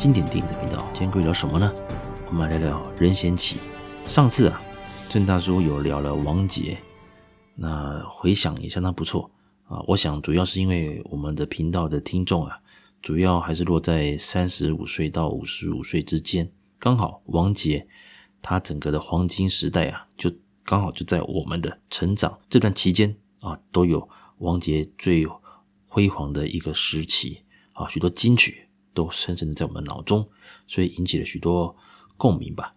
经典电影的频道。今天会聊什么呢？我们来聊聊任贤齐。上次啊，郑大叔有聊了王杰，那回响也相当不错啊。我想主要是因为我们的频道的听众啊，主要还是落在三十五岁到五十五岁之间，刚好王杰他整个的黄金时代啊，就刚好就在我们的成长这段期间啊，都有王杰最辉煌的一个时期。啊，许多金曲都深深的在我们脑中，所以引起了许多共鸣吧。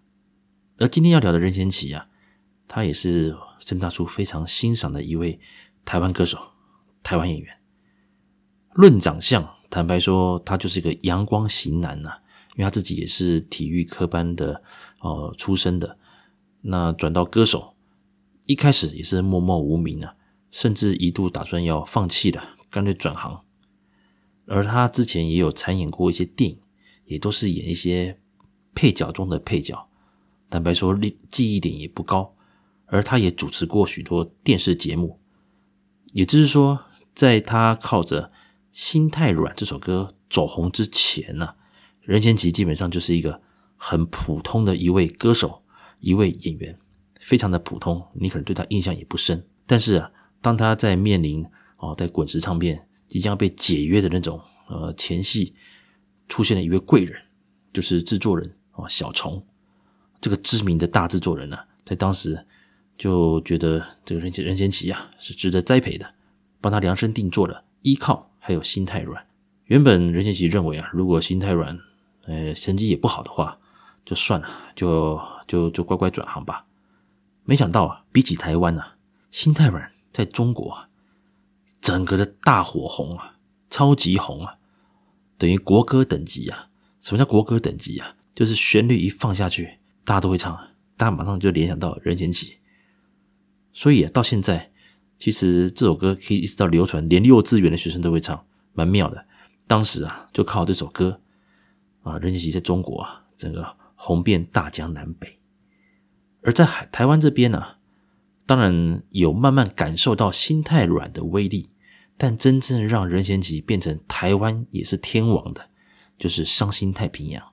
而今天要聊的任贤齐啊，他也是郑大叔非常欣赏的一位台湾歌手、台湾演员。论长相，坦白说，他就是一个阳光型男呐、因为他自己也是体育科班的哦、呃、出身的。那转到歌手，一开始也是默默无名啊，甚至一度打算要放弃的，干脆转行。而他之前也有参演过一些电影，也都是演一些配角中的配角。坦白说，记忆点也不高。而他也主持过许多电视节目。也就是说，在他靠着《心太软》这首歌走红之前呢、任贤齐基本上就是一个很普通的一位歌手、一位演员，非常的普通。你可能对他印象也不深。但是啊，当他在面临哦，在滚石唱片。即将被解约的那种呃前戏，出现了一位贵人，就是制作人啊小虫，这个知名的大制作人呢、啊，在当时就觉得这个任任贤齐啊是值得栽培的，帮他量身定做的《依靠》还有《心太软》。原本任贤齐认为啊，如果《心太软》呃成绩也不好的话，就算了，就就就乖乖转行吧。没想到啊，比起台湾啊，《心太软》在中国啊。整个的大火红啊，超级红啊，等于国歌等级啊。什么叫国歌等级啊？就是旋律一放下去，大家都会唱，大家马上就联想到任贤齐。所以啊，到现在其实这首歌可以一直到流传，连幼稚园的学生都会唱，蛮妙的。当时啊，就靠这首歌啊，任贤齐在中国啊，整个红遍大江南北。而在海台湾这边呢、当然有慢慢感受到心太软的威力。但真正让任贤齐变成台湾也是天王的，就是《伤心太平洋》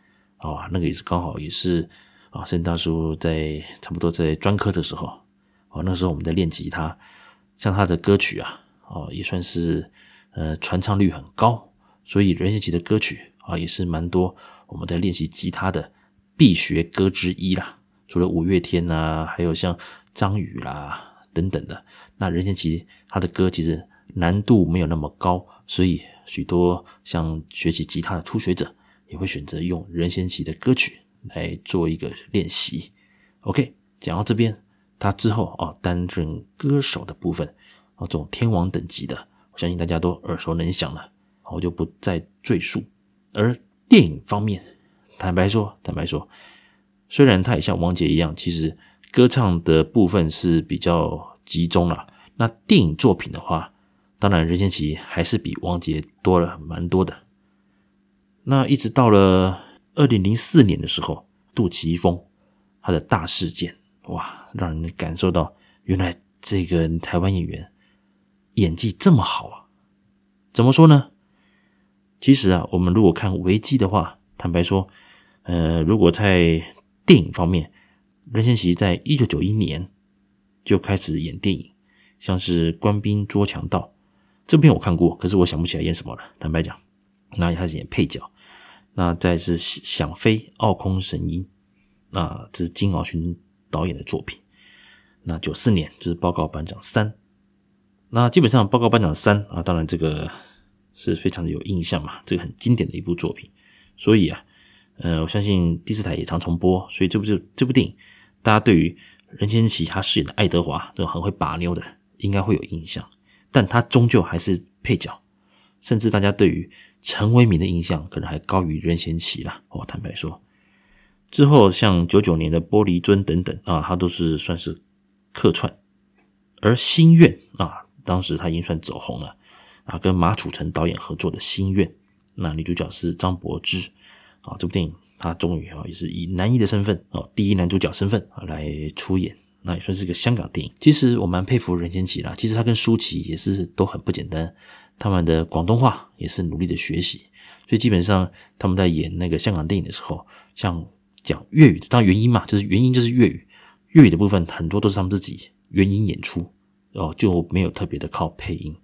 啊，那个也是刚好也是啊，郑大叔在差不多在专科的时候，哦，那时候我们在练吉他，像他的歌曲啊，哦，也算是呃传唱率很高，所以任贤齐的歌曲啊也是蛮多我们在练习吉他的必学歌之一啦。除了五月天呐，还有像张宇啦等等的，那任贤齐他的歌其实。难度没有那么高，所以许多像学习吉他的初学者也会选择用任贤齐的歌曲来做一个练习。OK，讲到这边，他之后啊担任歌手的部分啊，这种天王等级的，我相信大家都耳熟能详了，我就不再赘述。而电影方面，坦白说，坦白说，虽然他也像王杰一样，其实歌唱的部分是比较集中了，那电影作品的话。当然，任贤齐还是比王杰多了蛮多的。那一直到了二零零四年的时候，杜琪峰他的大事件，哇，让人感受到原来这个台湾演员演技这么好啊！怎么说呢？其实啊，我们如果看维基的话，坦白说，呃，如果在电影方面，任贤齐在一九九一年就开始演电影，像是《官兵捉强盗》。这片我看过，可是我想不起来演什么了。坦白讲，那他是演配角。那再是想飞奥空神鹰，那这是金敖勋导演的作品。那九四年就是报告班长三。那基本上报告班长三啊，当然这个是非常的有印象嘛，这个很经典的一部作品。所以啊，呃，我相信第四台也常重播，所以这部这这部电影，大家对于任贤齐他饰演的爱德华这种很会把妞的，应该会有印象。但他终究还是配角，甚至大家对于陈为民的印象可能还高于任贤齐啦。我坦白说，之后像九九年的《玻璃樽》等等啊，他都是算是客串。而《心愿》啊，当时他已经算走红了啊，跟马楚成导演合作的《心愿》，那女主角是张柏芝啊。这部电影他终于啊也是以男一的身份哦，第一男主角身份啊来出演。那也算是个香港电影。其实我蛮佩服任贤齐啦。其实他跟舒淇也是都很不简单，他们的广东话也是努力的学习。所以基本上他们在演那个香港电影的时候，像讲粤语的，当然原因嘛，就是原因就是粤语，粤语的部分很多都是他们自己原音演出，哦，就没有特别的靠配音。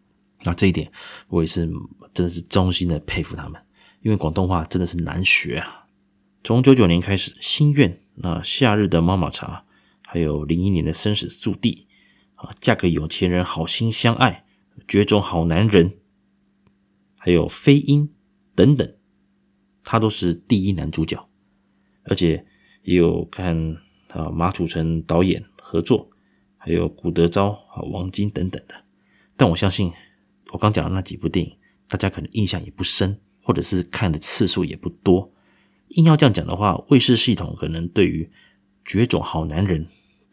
那这一点我也是真的是衷心的佩服他们，因为广东话真的是难学啊。从九九年开始，《心愿》那《夏日的妈妈茶》，还有零一年的《生死速递》啊，《嫁个有钱人》，好心相爱，《绝种好男人》，还有《飞鹰》等等，他都是第一男主角，而且也有看啊马楚成导演合作，还有古德昭啊、王晶等等的。但我相信，我刚讲的那几部电影，大家可能印象也不深，或者是看的次数也不多。硬要这样讲的话，卫视系统可能对于《绝种好男人》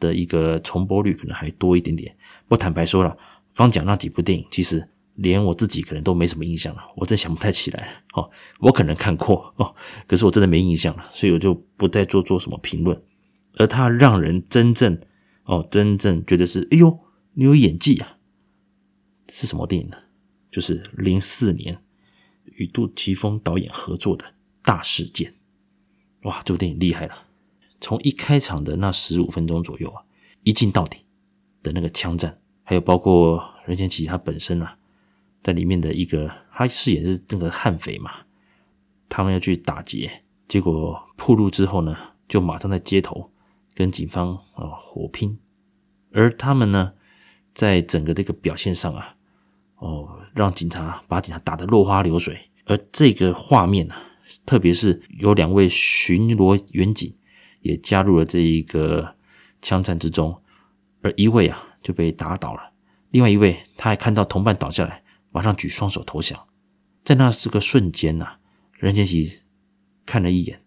的一个重播率可能还多一点点。不坦白说了，刚讲那几部电影，其实连我自己可能都没什么印象了，我真想不太起来。哦，我可能看过哦，可是我真的没印象了，所以我就不再做做什么评论。而他让人真正哦，真正觉得是，哎呦，你有演技啊，是什么电影呢？就是零四年与杜琪峰导演合作的《大事件》。哇，这部电影厉害了！从一开场的那十五分钟左右啊，一镜到底的那个枪战，还有包括任贤齐他本身啊，在里面的一个他饰演是那个悍匪嘛，他们要去打劫，结果铺路之后呢，就马上在街头跟警方啊火拼，而他们呢，在整个这个表现上啊，哦，让警察把警察打得落花流水，而这个画面呢、啊。特别是有两位巡逻员警也加入了这一个枪战之中，而一位啊就被打倒了，另外一位他还看到同伴倒下来，马上举双手投降。在那这个瞬间呐、任贤齐看了一眼，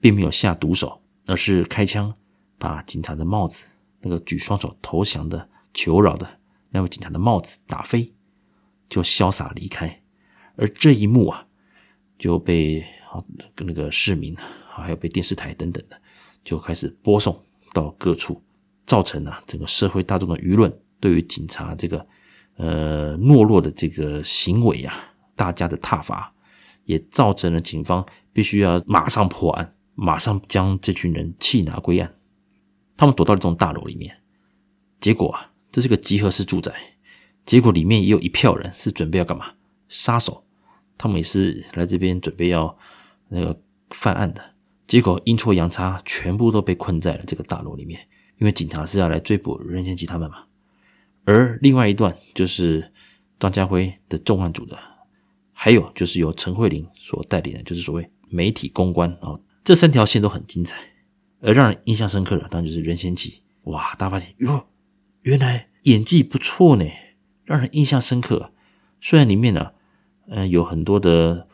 并没有下毒手，而是开枪把警察的帽子，那个举双手投降的求饶的那位警察的帽子打飞，就潇洒离开。而这一幕啊。就被那个市民，还有被电视台等等的，就开始播送到各处，造成了整个社会大众的舆论对于警察这个呃懦弱的这个行为啊，大家的挞伐，也造成了警方必须要马上破案，马上将这群人缉拿归案。他们躲到了这栋大楼里面，结果啊，这是个集合式住宅，结果里面也有一票人是准备要干嘛？杀手。他们也是来这边准备要那个犯案的，结果阴错阳差，全部都被困在了这个大楼里面。因为警察是要来追捕任贤齐他们嘛。而另外一段就是张家辉的重案组的，还有就是由陈慧琳所带领的，就是所谓媒体公关啊，这三条线都很精彩。而让人印象深刻的，当然就是任贤齐。哇，大家发现哟，原来演技不错呢，让人印象深刻。虽然里面呢、啊。嗯，有很多的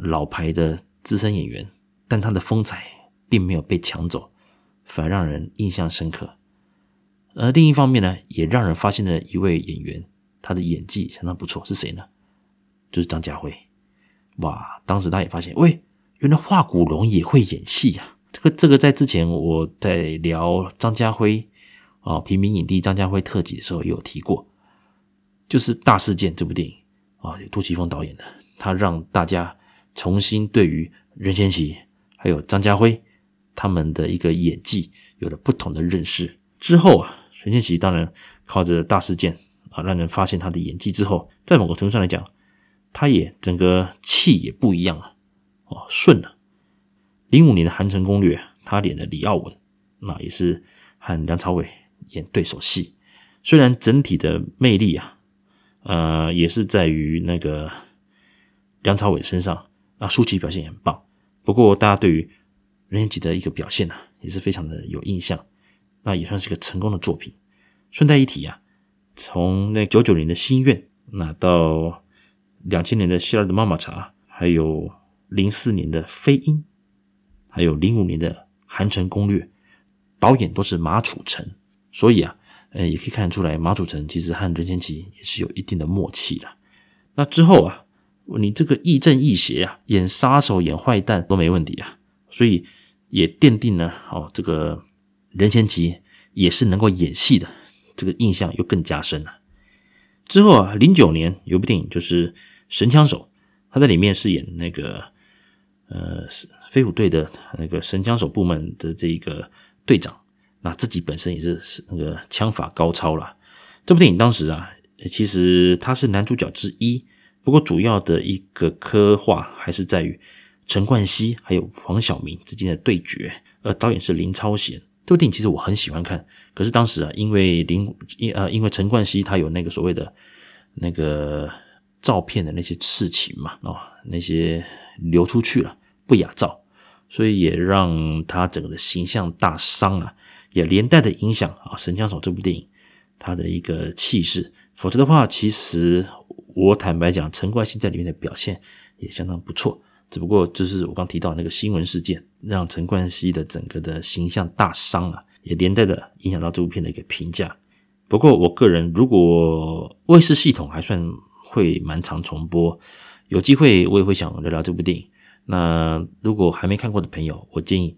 老牌的资深演员，但他的风采并没有被抢走，反而让人印象深刻。而另一方面呢，也让人发现了一位演员，他的演技相当不错，是谁呢？就是张家辉。哇，当时他也发现，喂，原来华古龙也会演戏呀！这个这个，在之前我在聊张家辉啊，平民影帝张家辉特辑的时候也有提过，就是《大事件》这部电影。啊，有杜琪峰导演的，他让大家重新对于任贤齐还有张家辉他们的一个演技有了不同的认识。之后啊，任贤齐当然靠着大事件啊，让人发现他的演技之后，在某个程度上来讲，他也整个气也不一样了，哦，顺了。零五年的《寒城攻略》，他演的李奥文，那也是和梁朝伟演对手戏，虽然整体的魅力啊。呃，也是在于那个梁朝伟身上那，舒淇表现也很棒。不过，大家对于任贤齐的一个表现呢、也是非常的有印象。那也算是个成功的作品。顺带一提啊，从那九九年的心愿，那到两千年的夏日的妈妈茶，还有零四年的飞鹰，还有零五年的韩城攻略，导演都是马楚成。所以啊。呃，也可以看得出来，马楚成其实和任贤齐也是有一定的默契了。那之后啊，你这个亦正亦邪啊，演杀手、演坏蛋都没问题啊，所以也奠定了哦，这个任贤齐也是能够演戏的，这个印象又更加深了。之后啊，零九年有部电影就是《神枪手》，他在里面饰演那个呃飞虎队的那个神枪手部门的这一个队长，那自己本身也是那个枪法高超啦。这部电影当时啊，其实他是男主角之一，不过主要的一个刻画还是在于陈冠希还有黄晓明之间的对决。呃，导演是林超贤。这部电影其实我很喜欢看，可是当时啊，因为林因呃因为陈冠希他有那个所谓的那个照片的那些事情嘛，哦，那些流出去了不雅照，所以也让他整个的形象大伤啊，也连带的影响啊《神枪手》这部电影他的一个气势。否则的话，其实我坦白讲，陈冠希在里面的表现也相当不错。只不过就是我刚提到那个新闻事件，让陈冠希的整个的形象大伤啊，也连带的影响到这部片的一个评价。不过我个人如果卫视系统还算会蛮常重播，有机会我也会想聊聊这部电影。那如果还没看过的朋友，我建议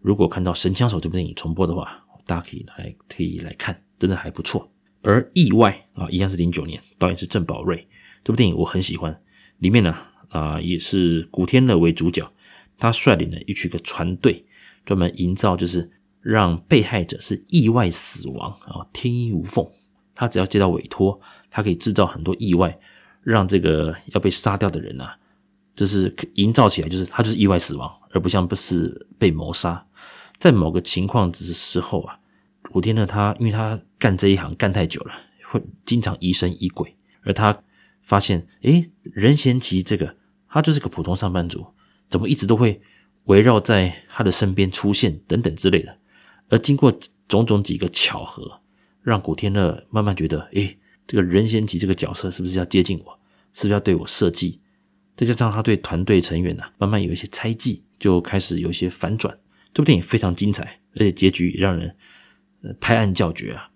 如果看到《神枪手》这部电影重播的话，大家可以来可以来看，真的还不错。而《意外》啊，一样是零九年，导演是郑保瑞，这部电影我很喜欢，里面呢。啊，也是古天乐为主角，他率领了一群个船队，专门营造就是让被害者是意外死亡啊，天衣无缝。他只要接到委托，他可以制造很多意外，让这个要被杀掉的人啊，就是营造起来就是他就是意外死亡，而不像不是被谋杀。在某个情况之时候啊，古天乐他因为他干这一行干太久了，会经常疑神疑鬼，而他发现，诶，任贤齐这个。他就是个普通上班族，怎么一直都会围绕在他的身边出现等等之类的。而经过种种几个巧合，让古天乐慢慢觉得，诶，这个任贤齐这个角色是不是要接近我？是不是要对我设计？再加上他对团队成员呢、啊，慢慢有一些猜忌，就开始有一些反转。这部电影非常精彩，而且结局也让人拍案叫绝啊！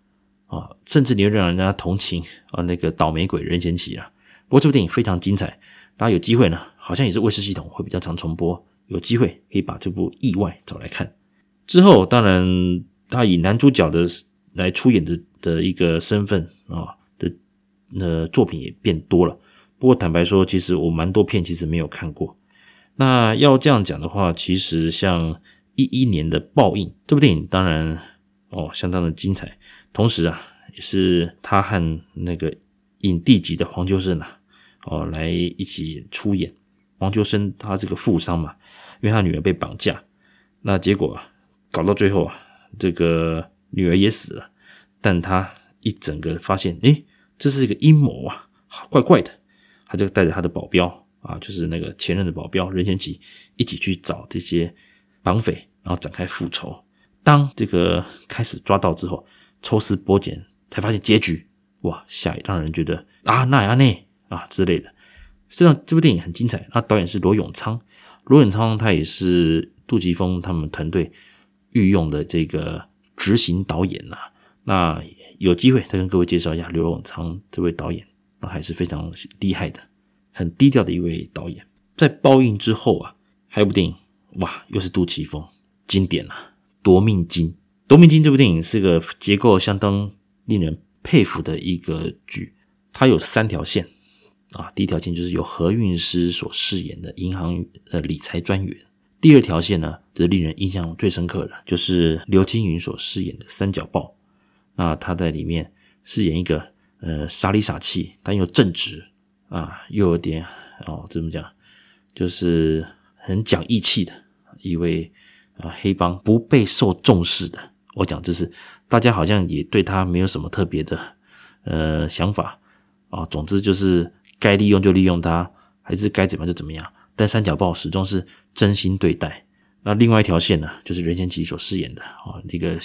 啊，甚至你会让人家同情啊那个倒霉鬼任贤齐啊。不过这部电影非常精彩。大家有机会呢，好像也是卫视系统会比较常重播，有机会可以把这部《意外》找来看。之后，当然他以男主角的来出演的的一个身份啊的呃作品也变多了。不过坦白说，其实我蛮多片其实没有看过。那要这样讲的话，其实像一一年的《报应》这部电影，当然哦相当的精彩。同时啊，也是他和那个影帝级的黄秋生啊。哦，来一起出演。黄秋生他这个富商嘛，因为他女儿被绑架，那结果啊搞到最后啊，这个女儿也死了。但他一整个发现，诶，这是一个阴谋啊，怪怪的。他就带着他的保镖啊，就是那个前任的保镖任贤齐，一起去找这些绑匪，然后展开复仇。当这个开始抓到之后，抽丝剥茧，才发现结局，哇，吓，让人觉得啊，那呀那。啊之类的，这样这部电影很精彩。那导演是罗永昌，罗永昌他也是杜琪峰他们团队御用的这个执行导演呐。那有机会再跟各位介绍一下罗永昌这位导演，那还是非常厉害的，很低调的一位导演。在报应之后啊，还有部电影，哇，又是杜琪峰，经典啊，《夺命金》。《夺命金》这部电影是个结构相当令人佩服的一个剧，它有三条线。啊，第一条线就是由何韵诗所饰演的银行呃理财专员。第二条线呢，则令人印象最深刻的，就是刘青云所饰演的三角豹。那他在里面饰演一个呃傻里傻气但又正直啊，又有点哦怎么讲，就是很讲义气的一位啊黑帮不被受重视的。我讲就是大家好像也对他没有什么特别的呃想法啊，总之就是。该利用就利用他，还是该怎么就怎么样。但三角豹始终是真心对待。那另外一条线呢，就是任贤齐所饰演的啊，一个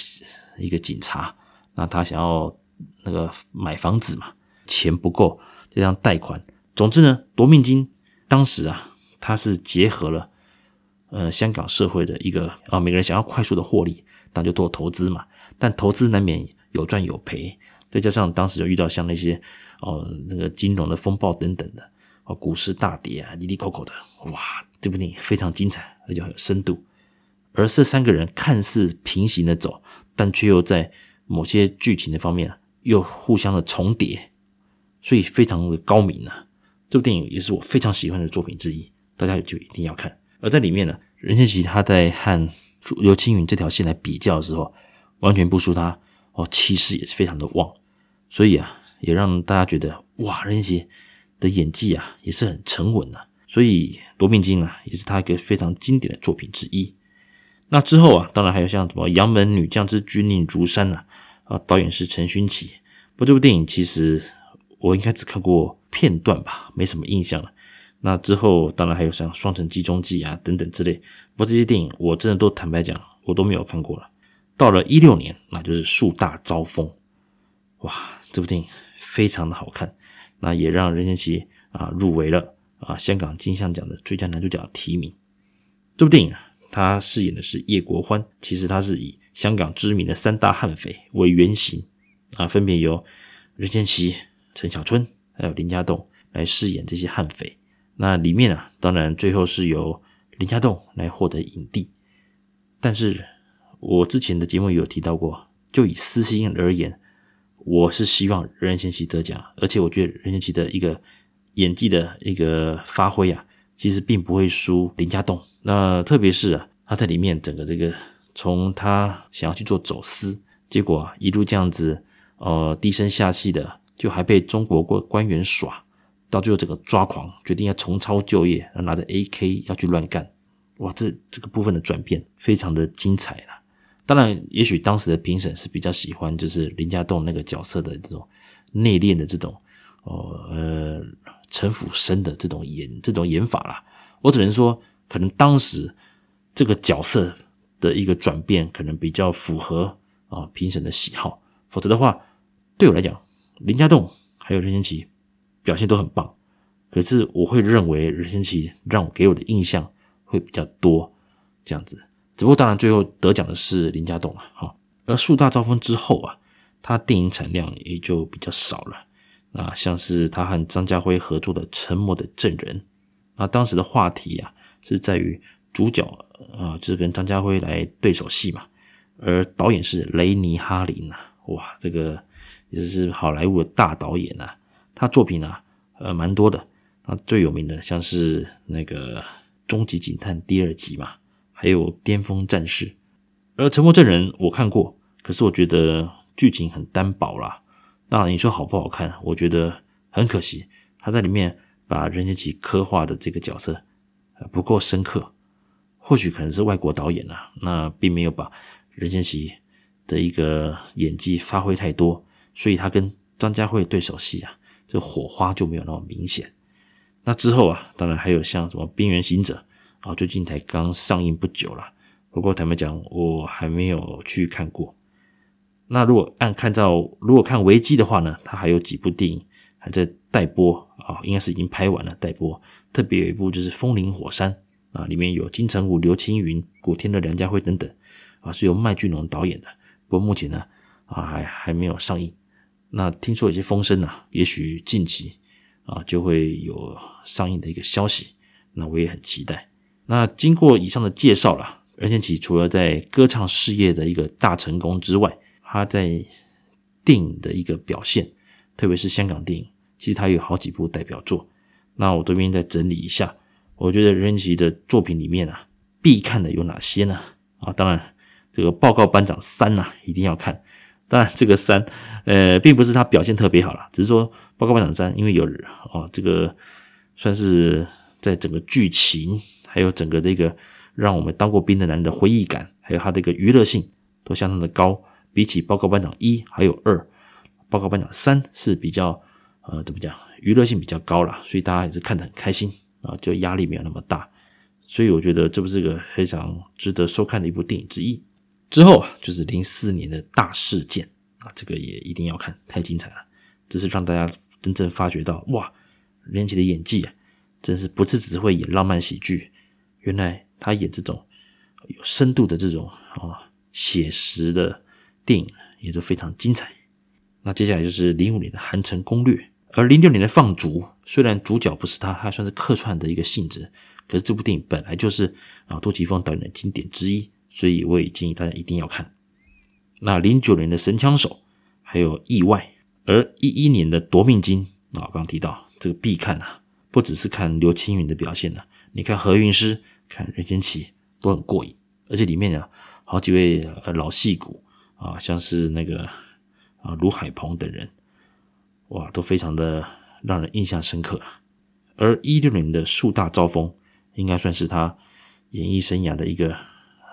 一个警察。那他想要那个买房子嘛，钱不够，这样贷款。总之呢，夺命金当时啊，他是结合了呃香港社会的一个啊，每个人想要快速的获利，那就做投资嘛。但投资难免有赚有赔。再加上当时就遇到像那些哦那个金融的风暴等等的哦，股市大跌啊，哩哩抠抠的，哇，这部电影非常精彩，而且很有深度。而这三个人看似平行的走，但却又在某些剧情的方面又互相的重叠，所以非常的高明啊。这部电影也是我非常喜欢的作品之一，大家就一定要看。而在里面呢，任贤齐他在和刘青云这条线来比较的时候，完全不输他哦，气势也是非常的旺，所以啊，也让大家觉得哇，任贤齐的演技啊也是很沉稳的。所以《夺命金》啊，也是他一个非常经典的作品之一。那之后啊，当然还有像什么《杨门女将之军令如山》啊，啊，导演是陈勋奇。不过这部电影其实我应该只看过片段吧，没什么印象了。那之后当然还有像《双城记中记》啊等等之类。不过这些电影我真的都坦白讲，我都没有看过了。到了一六年，那就是《树大招风》。哇，这部电影非常的好看，那也让任贤齐啊入围了。啊，香港金像奖的最佳男主角提名。这部电影啊，他饰演的是叶国欢，其实他是以香港知名的三大悍匪为原型啊，分别由任贤齐、陈小春还有林家栋来饰演这些悍匪。那里面啊，当然最后是由林家栋来获得影帝。但是我之前的节目有提到过，就以私心而言，我是希望任贤齐得奖，而且我觉得任贤齐的一个。演技的一个发挥啊，其实并不会输林家栋。那特别是啊，他在里面整个这个，从他想要去做走私，结果啊一路这样子，呃低声下气的，就还被中国官官员耍，到最后整个抓狂，决定要重操旧业，拿着 AK 要去乱干。哇，这这个部分的转变非常的精彩了。当然，也许当时的评审是比较喜欢就是林家栋那个角色的这种内敛的这种，哦呃。城府深的这种演这种演法啦，我只能说，可能当时这个角色的一个转变，可能比较符合啊评审的喜好。否则的话，对我来讲，林家栋还有任贤齐表现都很棒，可是我会认为任贤齐让我给我的印象会比较多这样子。只不过当然最后得奖的是林家栋了哈。而树大招风之后啊，他电影产量也就比较少了。啊，像是他和张家辉合作的《沉默的证人》，那当时的话题啊是在于主角啊，就是跟张家辉来对手戏嘛，而导演是雷尼哈林啊，哇，这个也是好莱坞的大导演啊，他作品啊呃蛮多的，那最有名的像是那个《终极警探》第二集嘛，还有《巅峰战士》，而《沉默证人》我看过，可是我觉得剧情很单薄啦。那，你说好不好看？我觉得很可惜，他在里面把任贤齐刻画的这个角色不够深刻。或许可能是外国导演啊，那并没有把任贤齐的一个演技发挥太多，所以他跟张家辉对手戏啊，这火花就没有那么明显。那之后啊，当然还有像什么《边缘行者》啊，最近才刚上映不久了。不过坦白讲，我还没有去看过。那如果按看照，如果看维基的话呢，它还有几部电影还在待播啊，应该是已经拍完了待播。特别有一部就是《风林火山》啊，里面有金城武、刘青云、古天乐、梁家辉等等啊，是由麦浚龙导演的。不过目前呢啊还还没有上映。那听说有些风声啊，也许近期啊就会有上映的一个消息。那我也很期待。那经过以上的介绍了，任贤齐除了在歌唱事业的一个大成功之外，他在电影的一个表现，特别是香港电影，其实他有好几部代表作。那我这边再整理一下，我觉得任贤齐的作品里面啊，必看的有哪些呢？啊，当然这个《报告班长三》呐，一定要看。当然这个三，呃，并不是他表现特别好啦，只是说《报告班长三》，因为有啊，这个算是在整个剧情，还有整个这个让我们当过兵的男人的回忆感，还有他的一个娱乐性，都相当的高。比起报告班长一还有二，报告班长三是比较呃怎么讲，娱乐性比较高了，所以大家也是看得很开心啊，就压力没有那么大，所以我觉得这不是个非常值得收看的一部电影之一。之后，就是零四年的大事件啊，这个也一定要看，太精彩了，这是让大家真正发觉到哇，任贤齐的演技啊，真是不是只会演浪漫喜剧，原来他演这种有深度的这种啊写实的。电影也都非常精彩。那接下来就是零五年的《寒城攻略》，而零六年的《放逐》，虽然主角不是他，他算是客串的一个性质，可是这部电影本来就是啊杜琪峰导演的经典之一，所以我也建议大家一定要看。那零九年的《神枪手》，还有《意外》，而一一年的《夺命金》啊，刚刚提到这个必看啊，不只是看刘青云的表现了，你看何韵诗、看任贤齐都很过瘾，而且里面啊好几位呃老戏骨啊，像是那个啊卢海鹏等人，哇，都非常的让人印象深刻。而一六年的树大招风，应该算是他演艺生涯的一个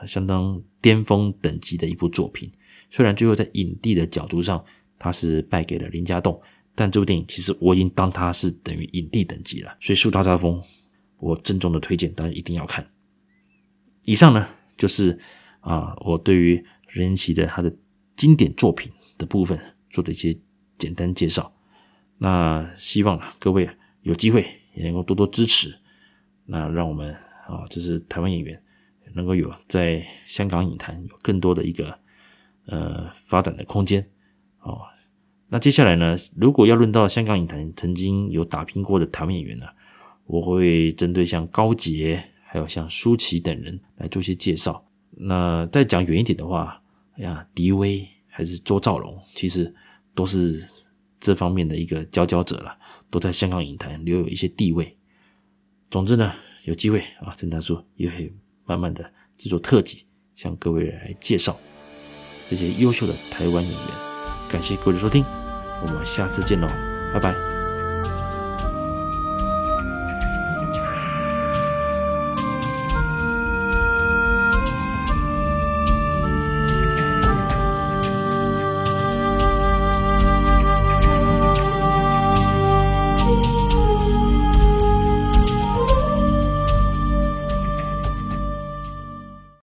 相当巅峰等级的一部作品。虽然最后在影帝的角逐上，他是败给了林家栋。但这部电影其实我已经当他是等于影帝等级了，所以《树大招风》我郑重的推荐，大家一定要看。以上呢就是啊我对于任贤齐的他的经典作品的部分做的一些简单介绍。那希望各位有机会也能够多多支持，那让我们啊这是台湾演员能够有在香港影坛有更多的一个呃发展的空间哦。那接下来呢，如果要论到香港影坛曾经有打拼过的台湾演员呢，我会针对像高捷，还有像舒淇等人来做些介绍。那再讲远一点的话，哎呀，狄威还是周兆龙，其实都是这方面的一个佼佼者了，都在香港影坛留有一些地位。总之呢，有机会啊，郑大叔也会慢慢的制作特辑，向各位来介绍这些优秀的台湾演员。感谢各位的收听，我们下次见喽，拜拜。